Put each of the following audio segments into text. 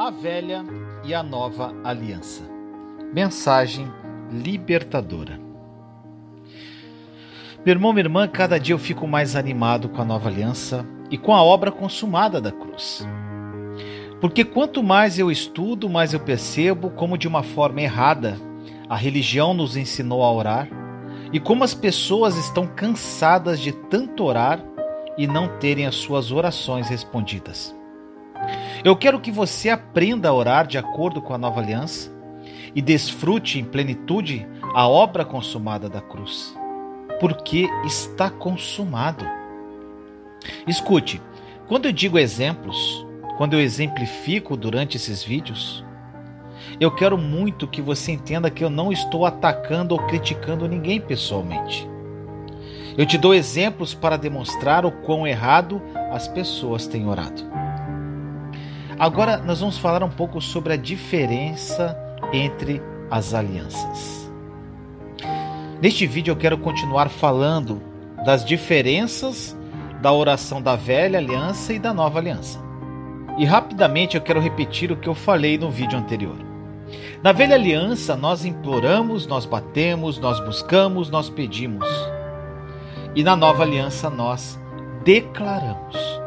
A velha e a nova aliança. Mensagem libertadora. Meu irmão, minha irmã, cada dia eu fico mais animado com a nova aliança e com a obra consumada da cruz. Porque quanto mais eu estudo, mais eu percebo como, de uma forma errada, a religião nos ensinou a orar e como as pessoas estão cansadas de tanto orar e não terem as suas orações respondidas. Eu quero que você aprenda a orar de acordo com a nova aliança e desfrute em plenitude a obra consumada da cruz, porque está consumado. Escute, quando eu digo exemplos, quando eu exemplifico durante esses vídeos, eu quero muito que você entenda que eu não estou atacando ou criticando ninguém pessoalmente. Eu te dou exemplos para demonstrar o quão errado as pessoas têm orado. Agora nós vamos falar um pouco sobre a diferença entre as alianças. Neste vídeo eu quero continuar falando das diferenças da oração da velha aliança e da nova aliança. E rapidamente eu quero repetir o que eu falei no vídeo anterior. Na velha aliança, nós imploramos, nós batemos, nós buscamos, nós pedimos. E na nova aliança, nós declaramos.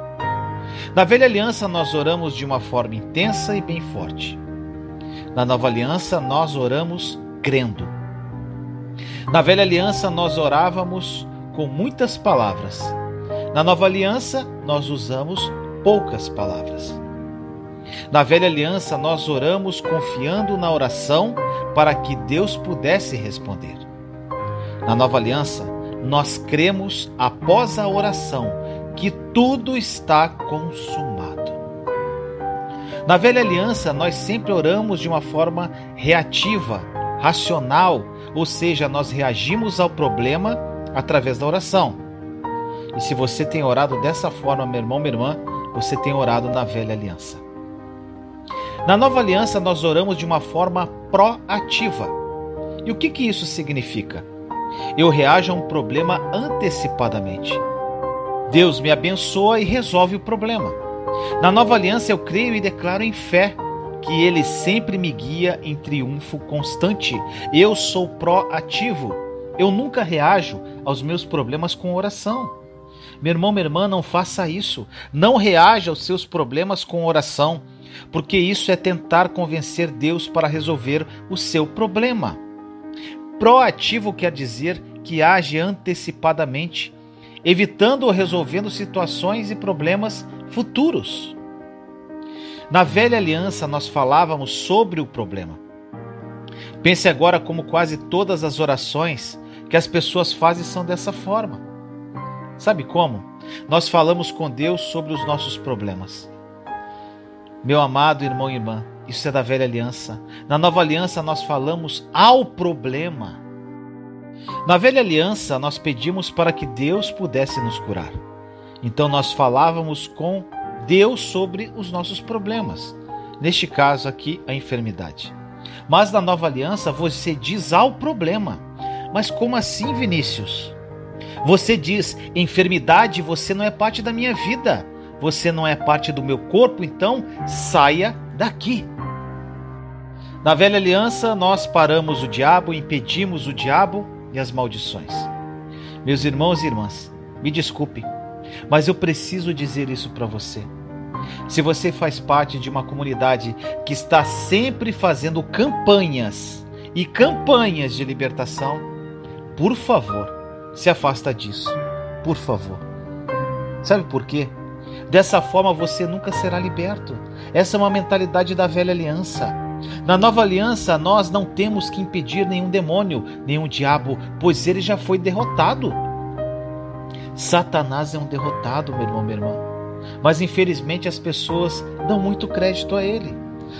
Na velha aliança, nós oramos de uma forma intensa e bem forte. Na nova aliança, nós oramos crendo. Na velha aliança, nós orávamos com muitas palavras. Na nova aliança, nós usamos poucas palavras. Na velha aliança, nós oramos confiando na oração para que Deus pudesse responder. Na nova aliança, nós cremos após a oração que tudo está consumado. Na velha aliança, nós sempre oramos de uma forma reativa, racional, ou seja, nós reagimos ao problema através da oração. E se você tem orado dessa forma, meu irmão, minha irmã, você tem orado na velha aliança. Na nova aliança, nós oramos de uma forma proativa. E o que, que isso significa? Eu reajo a um problema antecipadamente. Deus me abençoa e resolve o problema. Na nova aliança eu creio e declaro em fé que Ele sempre me guia em triunfo constante. Eu sou proativo. Eu nunca reajo aos meus problemas com oração. Meu irmão, minha irmã, não faça isso. Não reaja aos seus problemas com oração, porque isso é tentar convencer Deus para resolver o seu problema. Proativo quer dizer que age antecipadamente evitando ou resolvendo situações e problemas futuros. Na velha aliança, nós falávamos sobre o problema. Pense agora como quase todas as orações que as pessoas fazem são dessa forma. Sabe como? Nós falamos com Deus sobre os nossos problemas. Meu amado irmão e irmã, isso é da velha aliança. Na nova aliança, nós falamos ao problema. Na velha aliança, nós pedimos para que Deus pudesse nos curar. Então nós falávamos com Deus sobre os nossos problemas. Neste caso aqui, a enfermidade. Mas na nova aliança, você diz ao problema. Mas como assim, Vinícius? Você diz: enfermidade, você não é parte da minha vida. Você não é parte do meu corpo, então saia daqui. Na velha aliança, nós paramos o diabo, impedimos o diabo e as maldições. Meus irmãos e irmãs, me desculpe, mas eu preciso dizer isso para você. Se você faz parte de uma comunidade que está sempre fazendo campanhas e campanhas de libertação, por favor, se afasta disso. Por favor. Sabe por quê? Dessa forma você nunca será liberto. Essa é uma mentalidade da velha aliança. Na nova aliança, nós não temos que impedir nenhum demônio, nenhum diabo, pois ele já foi derrotado. Satanás é um derrotado, meu irmão, minha irmã. Mas infelizmente as pessoas dão muito crédito a ele.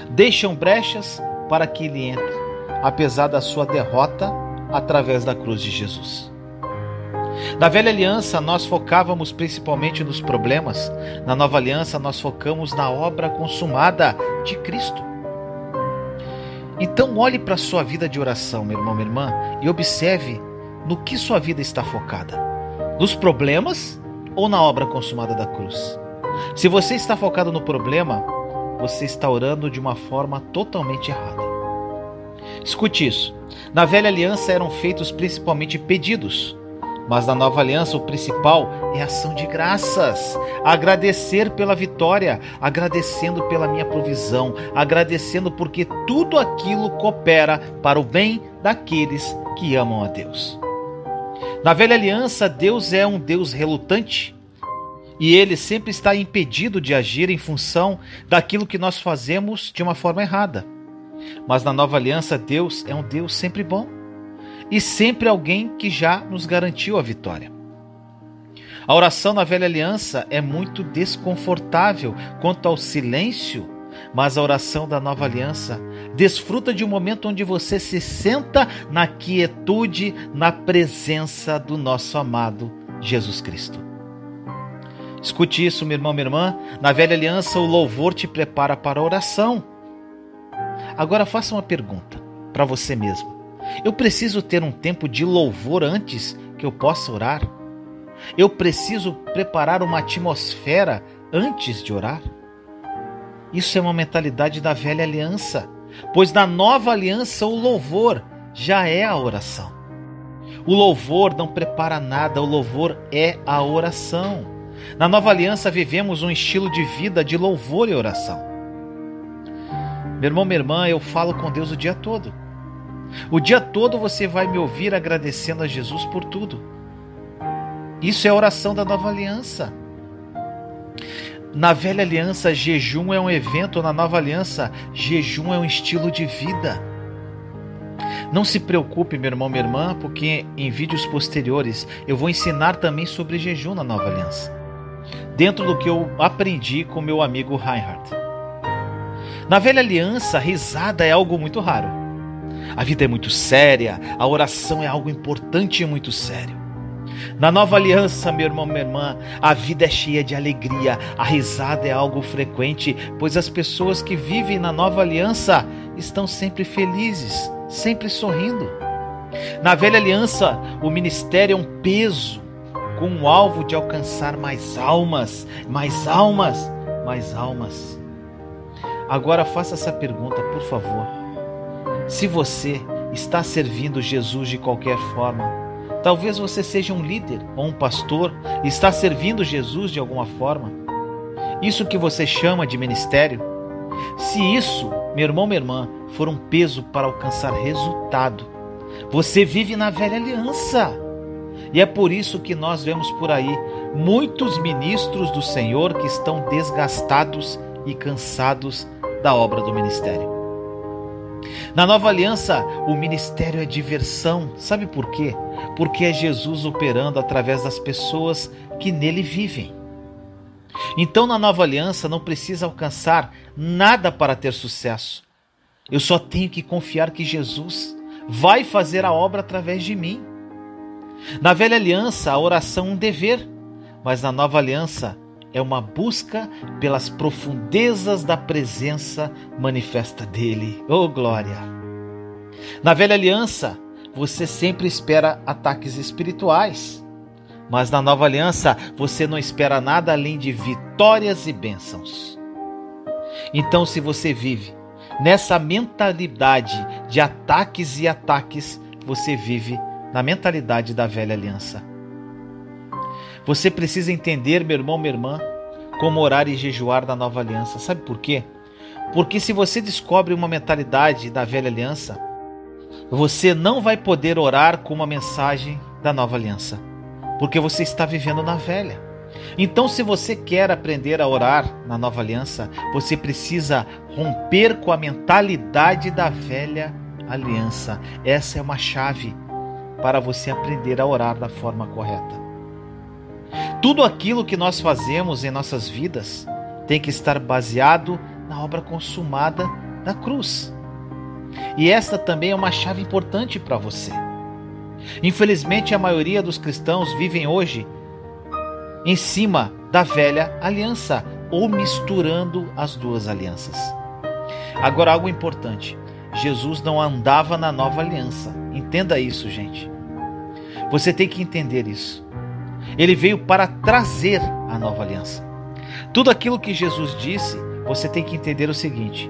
Deixam brechas para que ele entre, apesar da sua derrota através da cruz de Jesus. Na velha aliança, nós focávamos principalmente nos problemas. Na nova aliança, nós focamos na obra consumada de Cristo. Então olhe para a sua vida de oração, meu irmão, minha irmã, e observe no que sua vida está focada: nos problemas ou na obra consumada da cruz. Se você está focado no problema, você está orando de uma forma totalmente errada. Escute isso. Na velha aliança eram feitos principalmente pedidos, mas na nova aliança o principal é ação de graças. Agradecer pela vitória, agradecendo pela minha provisão, agradecendo porque tudo aquilo coopera para o bem daqueles que amam a Deus. Na velha aliança, Deus é um Deus relutante e ele sempre está impedido de agir em função daquilo que nós fazemos de uma forma errada. Mas na nova aliança, Deus é um Deus sempre bom e sempre alguém que já nos garantiu a vitória. A oração na velha aliança é muito desconfortável quanto ao silêncio, mas a oração da nova aliança desfruta de um momento onde você se senta na quietude, na presença do nosso amado Jesus Cristo. Escute isso, meu irmão, minha irmã. Na velha aliança, o louvor te prepara para a oração. Agora faça uma pergunta para você mesmo. Eu preciso ter um tempo de louvor antes que eu possa orar? Eu preciso preparar uma atmosfera antes de orar? Isso é uma mentalidade da velha aliança, pois na nova aliança o louvor já é a oração. O louvor não prepara nada, o louvor é a oração. Na nova aliança vivemos um estilo de vida de louvor e oração. Meu irmão, minha irmã, eu falo com Deus o dia todo. O dia todo você vai me ouvir agradecendo a Jesus por tudo. Isso é a oração da nova aliança. Na velha aliança, jejum é um evento, na nova aliança, jejum é um estilo de vida. Não se preocupe, meu irmão, minha irmã, porque em vídeos posteriores eu vou ensinar também sobre jejum na nova aliança dentro do que eu aprendi com meu amigo Reinhardt. Na velha aliança, risada é algo muito raro. A vida é muito séria, a oração é algo importante e muito sério. Na nova aliança, meu irmão, minha irmã, a vida é cheia de alegria, a risada é algo frequente, pois as pessoas que vivem na nova aliança estão sempre felizes, sempre sorrindo. Na velha aliança, o ministério é um peso, com o alvo de alcançar mais almas, mais almas, mais almas. Agora faça essa pergunta, por favor. Se você está servindo Jesus de qualquer forma, talvez você seja um líder ou um pastor, está servindo Jesus de alguma forma. Isso que você chama de ministério, se isso, meu irmão, minha irmã, for um peso para alcançar resultado, você vive na velha aliança. E é por isso que nós vemos por aí muitos ministros do Senhor que estão desgastados e cansados da obra do ministério. Na nova aliança, o ministério é diversão. Sabe por quê? Porque é Jesus operando através das pessoas que nele vivem. Então, na nova aliança, não precisa alcançar nada para ter sucesso. Eu só tenho que confiar que Jesus vai fazer a obra através de mim. Na velha aliança, a oração é um dever, mas na nova aliança é uma busca pelas profundezas da presença manifesta dele. Oh, glória! Na velha aliança, você sempre espera ataques espirituais, mas na nova aliança, você não espera nada além de vitórias e bênçãos. Então, se você vive nessa mentalidade de ataques e ataques, você vive na mentalidade da velha aliança. Você precisa entender, meu irmão, minha irmã, como orar e jejuar da nova aliança. Sabe por quê? Porque se você descobre uma mentalidade da velha aliança, você não vai poder orar com uma mensagem da nova aliança, porque você está vivendo na velha. Então, se você quer aprender a orar na nova aliança, você precisa romper com a mentalidade da velha aliança. Essa é uma chave para você aprender a orar da forma correta. Tudo aquilo que nós fazemos em nossas vidas tem que estar baseado na obra consumada da cruz. E esta também é uma chave importante para você. Infelizmente, a maioria dos cristãos vivem hoje em cima da velha aliança ou misturando as duas alianças. Agora, algo importante: Jesus não andava na nova aliança. Entenda isso, gente. Você tem que entender isso. Ele veio para trazer a nova aliança. Tudo aquilo que Jesus disse você tem que entender o seguinte: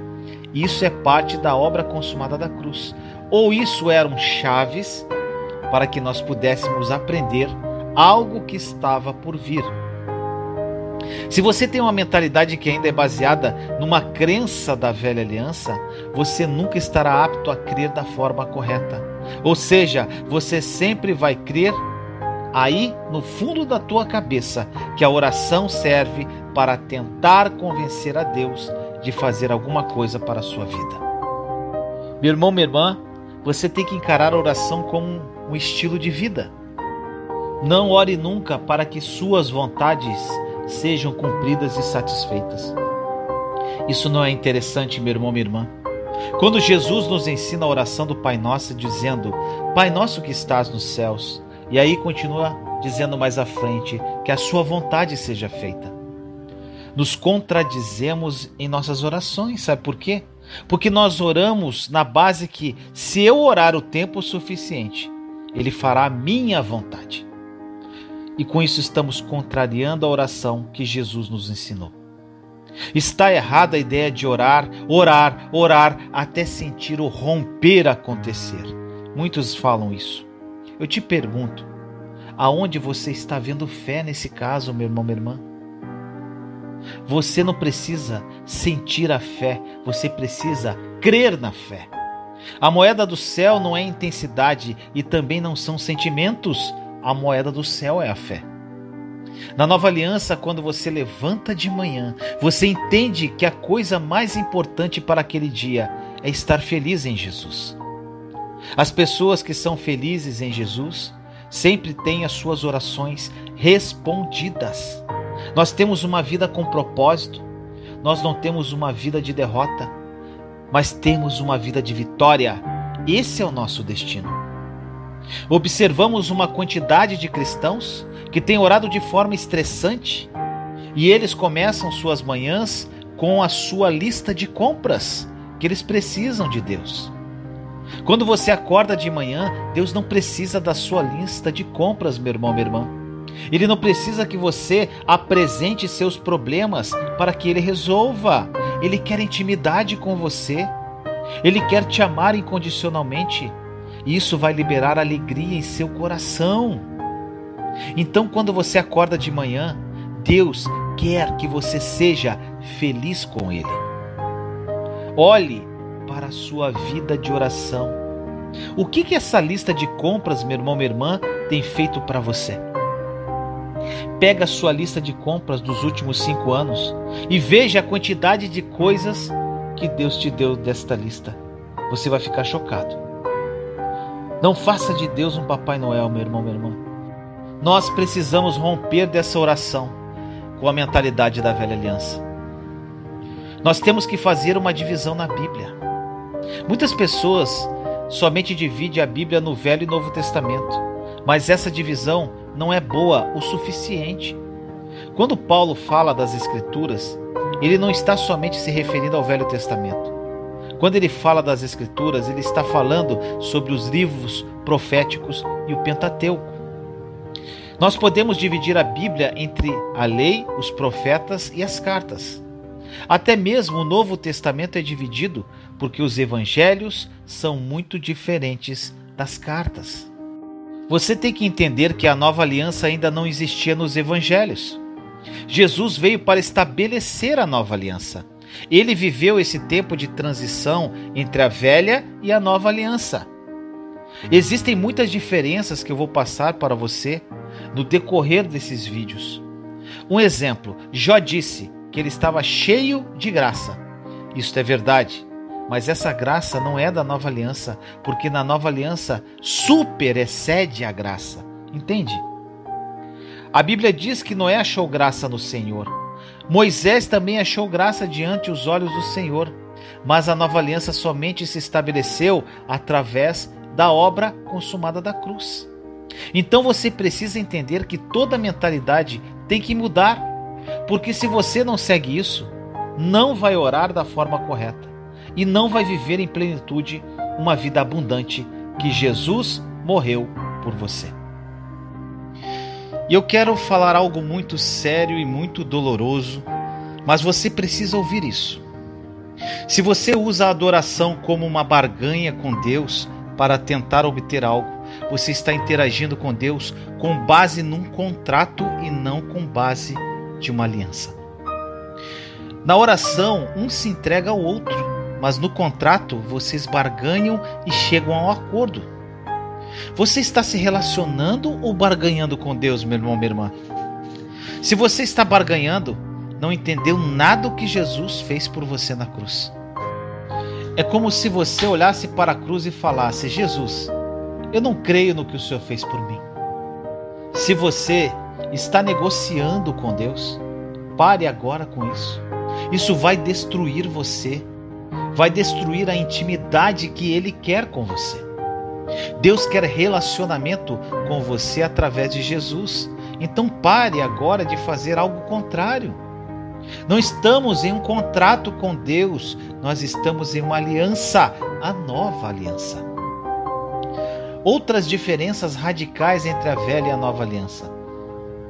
isso é parte da obra consumada da cruz. Ou isso eram chaves para que nós pudéssemos aprender algo que estava por vir. Se você tem uma mentalidade que ainda é baseada numa crença da velha aliança, você nunca estará apto a crer da forma correta. Ou seja, você sempre vai crer aí no fundo da tua cabeça que a oração serve para tentar convencer a Deus de fazer alguma coisa para a sua vida. Meu irmão, minha irmã, você tem que encarar a oração como um estilo de vida. Não ore nunca para que suas vontades sejam cumpridas e satisfeitas. Isso não é interessante, meu irmão, minha irmã? Quando Jesus nos ensina a oração do Pai Nosso, dizendo: Pai nosso que estás nos céus, e aí continua dizendo mais à frente: que a sua vontade seja feita. Nos contradizemos em nossas orações, sabe por quê? Porque nós oramos na base que, se eu orar o tempo suficiente, Ele fará a minha vontade. E com isso estamos contrariando a oração que Jesus nos ensinou. Está errada a ideia de orar, orar, orar até sentir o romper acontecer. Muitos falam isso. Eu te pergunto, aonde você está vendo fé nesse caso, meu irmão, minha irmã? Você não precisa sentir a fé, você precisa crer na fé. A moeda do céu não é intensidade e também não são sentimentos, a moeda do céu é a fé. Na nova aliança, quando você levanta de manhã, você entende que a coisa mais importante para aquele dia é estar feliz em Jesus. As pessoas que são felizes em Jesus sempre têm as suas orações respondidas. Nós temos uma vida com propósito, nós não temos uma vida de derrota, mas temos uma vida de vitória. Esse é o nosso destino. Observamos uma quantidade de cristãos que têm orado de forma estressante e eles começam suas manhãs com a sua lista de compras que eles precisam de Deus. Quando você acorda de manhã, Deus não precisa da sua lista de compras, meu irmão, minha irmã. Ele não precisa que você apresente seus problemas para que ele resolva. Ele quer intimidade com você. Ele quer te amar incondicionalmente. Isso vai liberar alegria em seu coração. Então, quando você acorda de manhã, Deus quer que você seja feliz com Ele. Olhe para a sua vida de oração. O que, que essa lista de compras, meu irmão, minha irmã, tem feito para você? Pega a sua lista de compras dos últimos cinco anos e veja a quantidade de coisas que Deus te deu desta lista. Você vai ficar chocado. Não faça de Deus um Papai Noel, meu irmão, minha irmã. Nós precisamos romper dessa oração com a mentalidade da velha aliança. Nós temos que fazer uma divisão na Bíblia. Muitas pessoas somente dividem a Bíblia no Velho e Novo Testamento, mas essa divisão não é boa o suficiente. Quando Paulo fala das Escrituras, ele não está somente se referindo ao Velho Testamento. Quando ele fala das Escrituras, ele está falando sobre os livros proféticos e o Pentateuco. Nós podemos dividir a Bíblia entre a lei, os profetas e as cartas. Até mesmo o Novo Testamento é dividido porque os evangelhos são muito diferentes das cartas. Você tem que entender que a nova aliança ainda não existia nos evangelhos. Jesus veio para estabelecer a nova aliança. Ele viveu esse tempo de transição entre a velha e a nova aliança. Existem muitas diferenças que eu vou passar para você no decorrer desses vídeos. Um exemplo: Jó disse que ele estava cheio de graça. Isso é verdade, mas essa graça não é da nova aliança, porque na nova aliança super excede a graça. Entende? A Bíblia diz que Noé achou graça no Senhor. Moisés também achou graça diante os olhos do Senhor, mas a nova aliança somente se estabeleceu através da obra consumada da cruz. Então você precisa entender que toda mentalidade tem que mudar, porque se você não segue isso, não vai orar da forma correta e não vai viver em plenitude uma vida abundante que Jesus morreu por você. E eu quero falar algo muito sério e muito doloroso Mas você precisa ouvir isso. Se você usa a adoração como uma barganha com Deus para tentar obter algo, você está interagindo com Deus com base num contrato e não com base de uma aliança. Na oração, um se entrega ao outro, mas no contrato vocês barganham e chegam a um acordo. Você está se relacionando ou barganhando com Deus, meu irmão, minha irmã? Se você está barganhando, não entendeu nada do que Jesus fez por você na cruz. É como se você olhasse para a cruz e falasse: Jesus, eu não creio no que o Senhor fez por mim. Se você está negociando com Deus, pare agora com isso. Isso vai destruir você, vai destruir a intimidade que Ele quer com você. Deus quer relacionamento com você através de Jesus. Então pare agora de fazer algo contrário. Não estamos em um contrato com Deus, nós estamos em uma aliança, a nova aliança. Outras diferenças radicais entre a velha e a nova aliança.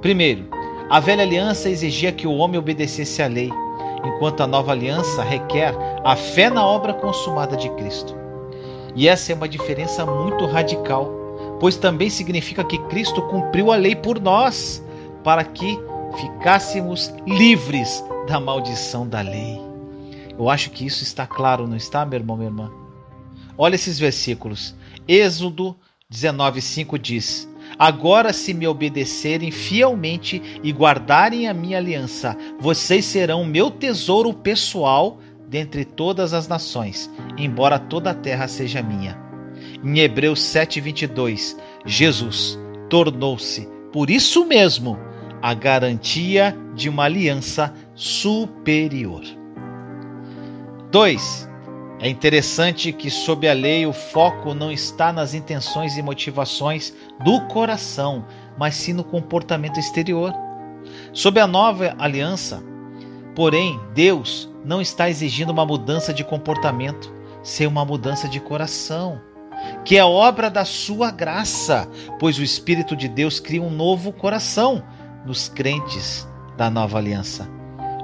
Primeiro, a velha aliança exigia que o homem obedecesse à lei, enquanto a nova aliança requer a fé na obra consumada de Cristo. E essa é uma diferença muito radical, pois também significa que Cristo cumpriu a lei por nós, para que ficássemos livres da maldição da lei. Eu acho que isso está claro, não está, meu irmão, minha irmã? Olha esses versículos. Êxodo 19:5 diz: Agora, se me obedecerem fielmente e guardarem a minha aliança, vocês serão meu tesouro pessoal dentre todas as nações, embora toda a terra seja minha. Em Hebreus 7:22, Jesus tornou-se, por isso mesmo, a garantia de uma aliança superior. 2. É interessante que, sob a lei, o foco não está nas intenções e motivações do coração, mas sim no comportamento exterior. Sob a nova aliança, porém, Deus não está exigindo uma mudança de comportamento, sem uma mudança de coração, que é obra da sua graça, pois o Espírito de Deus cria um novo coração nos crentes da nova aliança.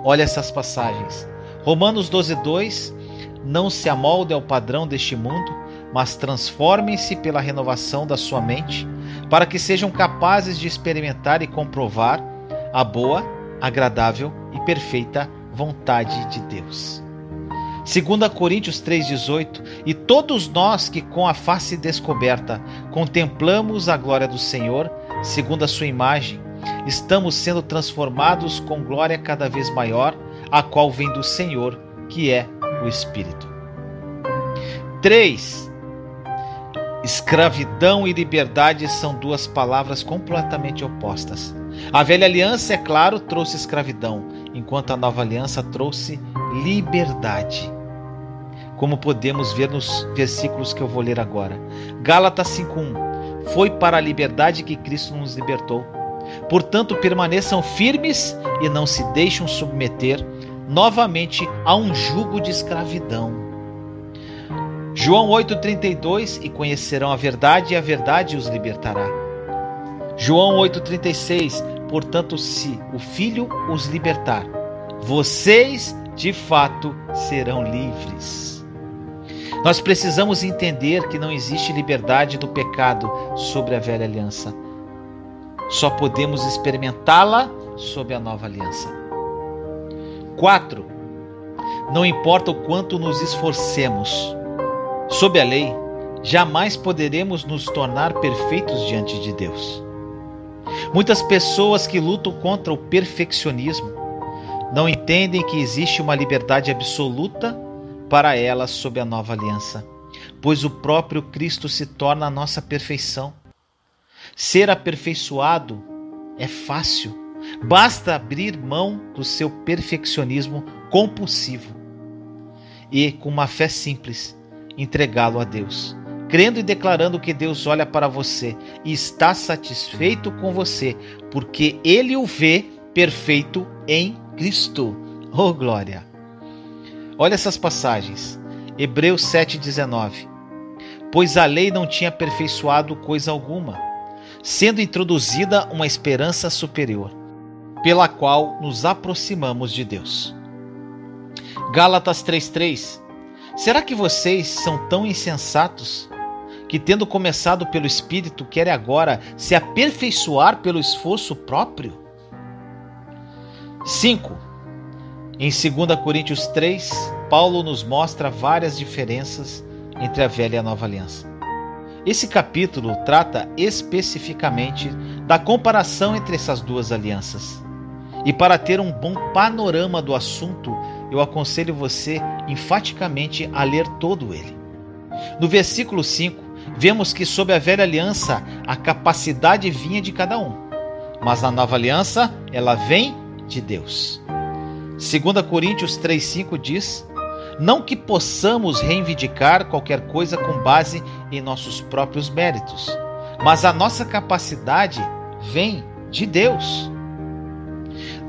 Olha essas passagens. Romanos 12, 2 não se amolde ao padrão deste mundo, mas transformem-se pela renovação da sua mente, para que sejam capazes de experimentar e comprovar a boa, agradável e perfeita vontade de Deus. 2 Coríntios 3,18 E todos nós que com a face descoberta contemplamos a glória do Senhor, segundo a sua imagem, estamos sendo transformados com glória cada vez maior, a qual vem do Senhor, que é o Espírito. 3. Escravidão e liberdade são duas palavras completamente opostas. A velha aliança, é claro, trouxe escravidão, enquanto a nova aliança trouxe liberdade. Como podemos ver nos versículos que eu vou ler agora. Gálatas 5:1 Foi para a liberdade que Cristo nos libertou. Portanto, permaneçam firmes e não se deixem submeter novamente a um jugo de escravidão. João 8,32 E conhecerão a verdade, e a verdade os libertará. João 8,36 Portanto, se o Filho os libertar, vocês de fato serão livres. Nós precisamos entender que não existe liberdade do pecado sobre a velha aliança. Só podemos experimentá-la sob a nova aliança. 4. Não importa o quanto nos esforcemos, sob a lei, jamais poderemos nos tornar perfeitos diante de Deus. Muitas pessoas que lutam contra o perfeccionismo não entendem que existe uma liberdade absoluta para elas sob a nova aliança, pois o próprio Cristo se torna a nossa perfeição. Ser aperfeiçoado é fácil Basta abrir mão do seu perfeccionismo compulsivo e, com uma fé simples, entregá-lo a Deus, crendo e declarando que Deus olha para você e está satisfeito com você, porque ele o vê perfeito em Cristo. Oh glória! Olha essas passagens. Hebreus 7:19. Pois a lei não tinha aperfeiçoado coisa alguma, sendo introduzida uma esperança superior pela qual nos aproximamos de Deus. Gálatas 3:3 Será que vocês são tão insensatos que, tendo começado pelo Espírito, querem agora se aperfeiçoar pelo esforço próprio? 5. Em 2 Coríntios 3, Paulo nos mostra várias diferenças entre a velha e a nova aliança. Esse capítulo trata especificamente da comparação entre essas duas alianças. E para ter um bom panorama do assunto, eu aconselho você enfaticamente a ler todo ele. No versículo 5, vemos que sob a velha aliança a capacidade vinha de cada um, mas na nova aliança ela vem de Deus. 2 Coríntios 3,5 diz: Não que possamos reivindicar qualquer coisa com base em nossos próprios méritos, mas a nossa capacidade vem de Deus.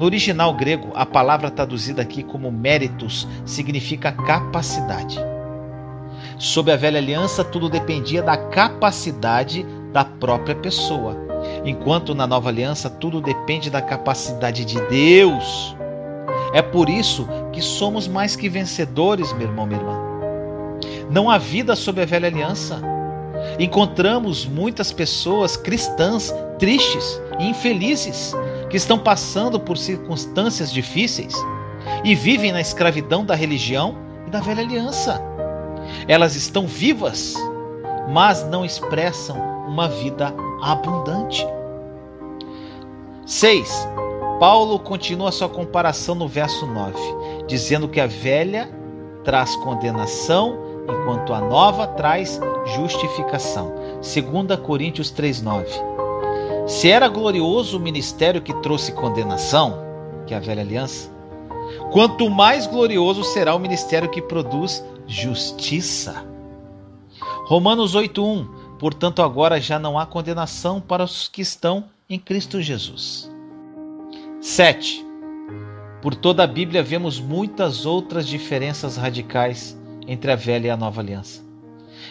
No original grego, a palavra traduzida aqui como méritos significa capacidade. Sob a velha aliança, tudo dependia da capacidade da própria pessoa, enquanto na nova aliança, tudo depende da capacidade de Deus. É por isso que somos mais que vencedores, meu irmão, minha irmã. Não há vida sob a velha aliança. Encontramos muitas pessoas cristãs tristes infelizes que estão passando por circunstâncias difíceis e vivem na escravidão da religião e da velha aliança. Elas estão vivas, mas não expressam uma vida abundante. 6. Paulo continua sua comparação no verso 9, dizendo que a velha traz condenação, enquanto a nova traz justificação. 2 Coríntios 3:9. Se era glorioso o ministério que trouxe condenação, que é a velha aliança, quanto mais glorioso será o ministério que produz justiça. Romanos 8:1 Portanto, agora já não há condenação para os que estão em Cristo Jesus. 7. Por toda a Bíblia vemos muitas outras diferenças radicais entre a velha e a nova aliança.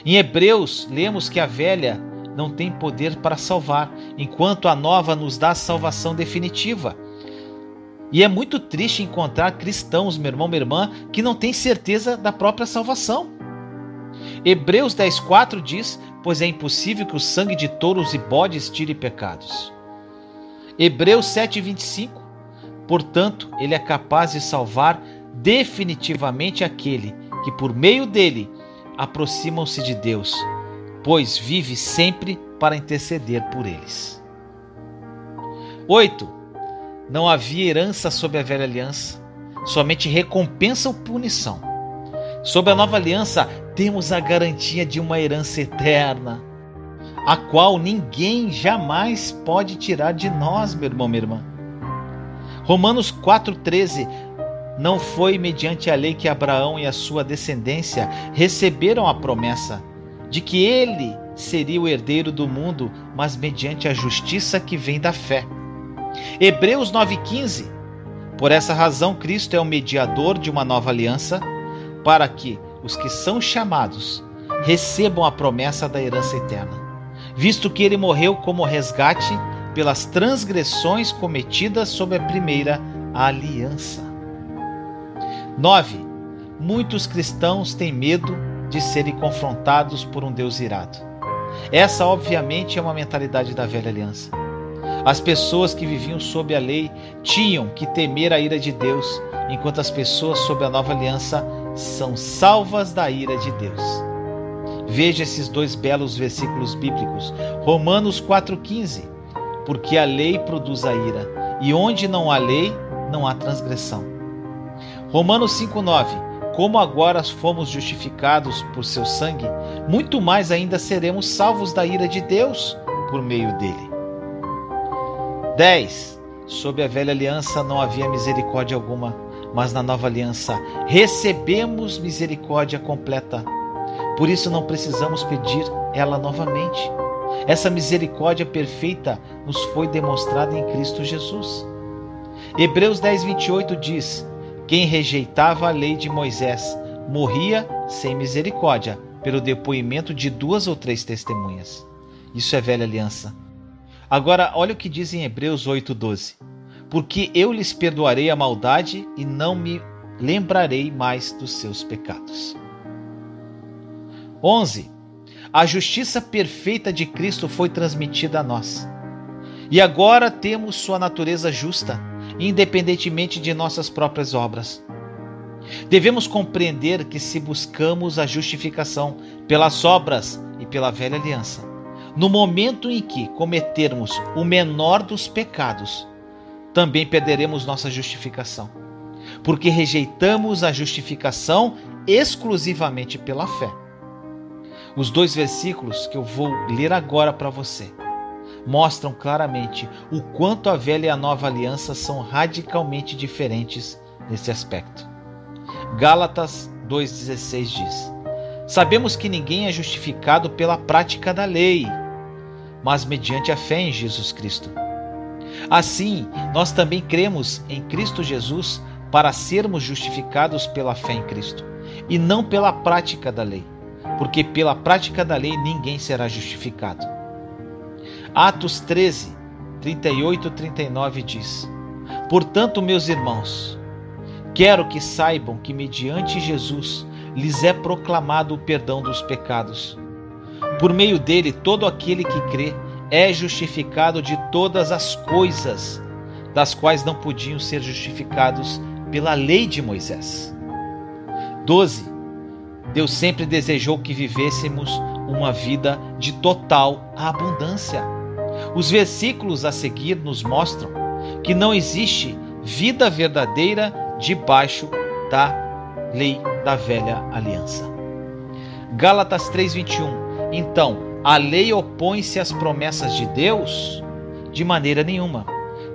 Em Hebreus, lemos que a velha não tem poder para salvar, enquanto a nova nos dá salvação definitiva. E é muito triste encontrar cristãos, meu irmão, minha irmã, que não têm certeza da própria salvação. Hebreus 10,4 diz: Pois é impossível que o sangue de touros e bodes tire pecados. Hebreus 7,25 Portanto, ele é capaz de salvar definitivamente aquele que, por meio dele, aproximam-se de Deus, pois vive sempre para interceder por eles. 8. Não havia herança sob a velha aliança, somente recompensa ou punição. Sob a nova aliança, temos a garantia de uma herança eterna, a qual ninguém jamais pode tirar de nós, meu irmão, minha irmã. Romanos 4,13 Não foi mediante a lei que Abraão e a sua descendência receberam a promessa, de que ele seria o herdeiro do mundo, mas mediante a justiça que vem da fé. Hebreus 9,15 Por essa razão, Cristo é o mediador de uma nova aliança, para que os que são chamados recebam a promessa da herança eterna, visto que ele morreu como resgate pelas transgressões cometidas sob a primeira aliança. 9. Muitos cristãos têm medo de serem confrontados por um Deus irado. Essa, obviamente, é uma mentalidade da velha aliança. As pessoas que viviam sob a lei tinham que temer a ira de Deus, enquanto as pessoas sob a nova aliança são salvas da ira de Deus. Veja esses dois belos versículos bíblicos. Romanos 4,15. Porque a lei produz a ira, e onde não há lei, não há transgressão. Romanos 5,9 como agora fomos justificados por seu sangue, muito mais ainda seremos salvos da ira de Deus por meio dele. 10. Sob a velha aliança não havia misericórdia alguma, mas na nova aliança recebemos misericórdia completa. Por isso não precisamos pedir ela novamente. Essa misericórdia perfeita nos foi demonstrada em Cristo Jesus. Hebreus 10, 28 diz: quem rejeitava a lei de Moisés morria sem misericórdia, pelo depoimento de duas ou três testemunhas. Isso é velha aliança. Agora, olha o que diz em Hebreus 8,12: Porque eu lhes perdoarei a maldade e não me lembrarei mais dos seus pecados. 11. A justiça perfeita de Cristo foi transmitida a nós. E agora temos sua natureza justa, independentemente de nossas próprias obras. Devemos compreender que se buscamos a justificação pelas obras e pela velha aliança, no momento em que cometermos o menor dos pecados, também perderemos nossa justificação, porque rejeitamos a justificação exclusivamente pela fé. Os dois versículos que eu vou ler agora para você mostram claramente o quanto a velha e a nova aliança são radicalmente diferentes nesse aspecto. Gálatas 2,16 diz: Sabemos que ninguém é justificado pela prática da lei, mas mediante a fé em Jesus Cristo. Assim, nós também cremos em Cristo Jesus para sermos justificados pela fé em Cristo, e não pela prática da lei porque pela prática da lei ninguém será justificado. Atos 13, 38 e 39 diz: Portanto, meus irmãos, quero que saibam que mediante Jesus lhes é proclamado o perdão dos pecados. Por meio dele, todo aquele que crê é justificado de todas as coisas, das quais não podiam ser justificados pela lei de Moisés. 12. Deus sempre desejou que vivêssemos uma vida de total abundância. Os versículos a seguir nos mostram que não existe vida verdadeira debaixo da lei da velha aliança. Gálatas 3:21. Então, a lei opõe-se às promessas de Deus? De maneira nenhuma.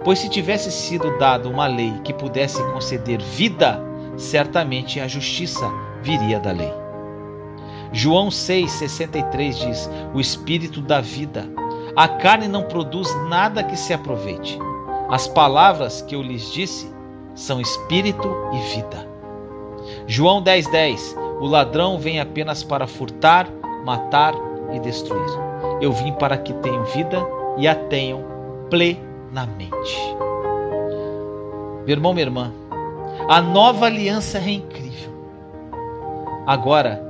Pois se tivesse sido dada uma lei que pudesse conceder vida, certamente a justiça viria da lei. João 6,63 diz: O Espírito da vida. A carne não produz nada que se aproveite. As palavras que eu lhes disse são espírito e vida. João 10,10: 10, O ladrão vem apenas para furtar, matar e destruir. Eu vim para que tenham vida e a tenham plenamente. Meu irmão, minha irmã, a nova aliança é incrível. Agora,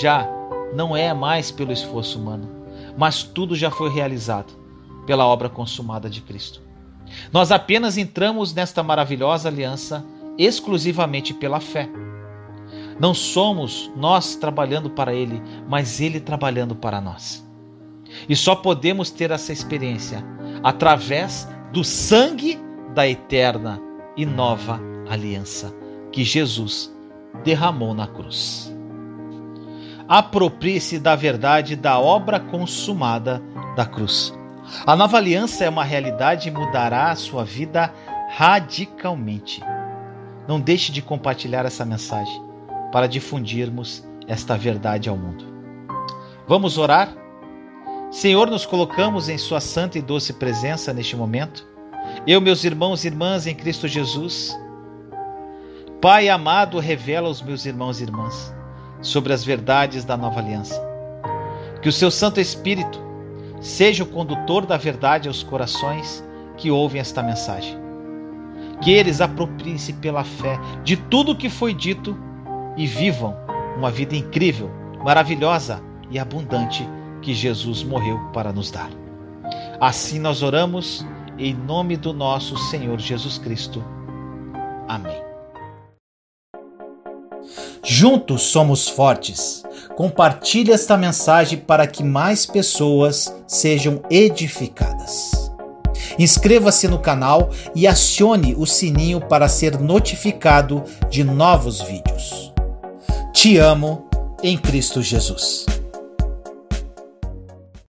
já não é mais pelo esforço humano, mas tudo já foi realizado pela obra consumada de Cristo. Nós apenas entramos nesta maravilhosa aliança exclusivamente pela fé. Não somos nós trabalhando para Ele, mas Ele trabalhando para nós. E só podemos ter essa experiência através do sangue da eterna e nova aliança que Jesus derramou na cruz aproprie-se da verdade da obra consumada da cruz. A nova aliança é uma realidade e mudará a sua vida radicalmente. Não deixe de compartilhar essa mensagem para difundirmos esta verdade ao mundo. Vamos orar? Senhor, nos colocamos em Sua santa e doce presença neste momento. Eu, meus irmãos e irmãs em Cristo Jesus. Pai amado, revela aos meus irmãos e irmãs sobre as verdades da nova aliança. Que o seu Santo Espírito seja o condutor da verdade aos corações que ouvem esta mensagem. Que eles apropriem-se pela fé de tudo o que foi dito e vivam uma vida incrível, maravilhosa e abundante que Jesus morreu para nos dar. Assim nós oramos em nome do nosso Senhor Jesus Cristo. Amém. Juntos somos fortes. Compartilhe esta mensagem para que mais pessoas sejam edificadas. Inscreva-se no canal e acione o sininho para ser notificado de novos vídeos. Te amo em Cristo Jesus.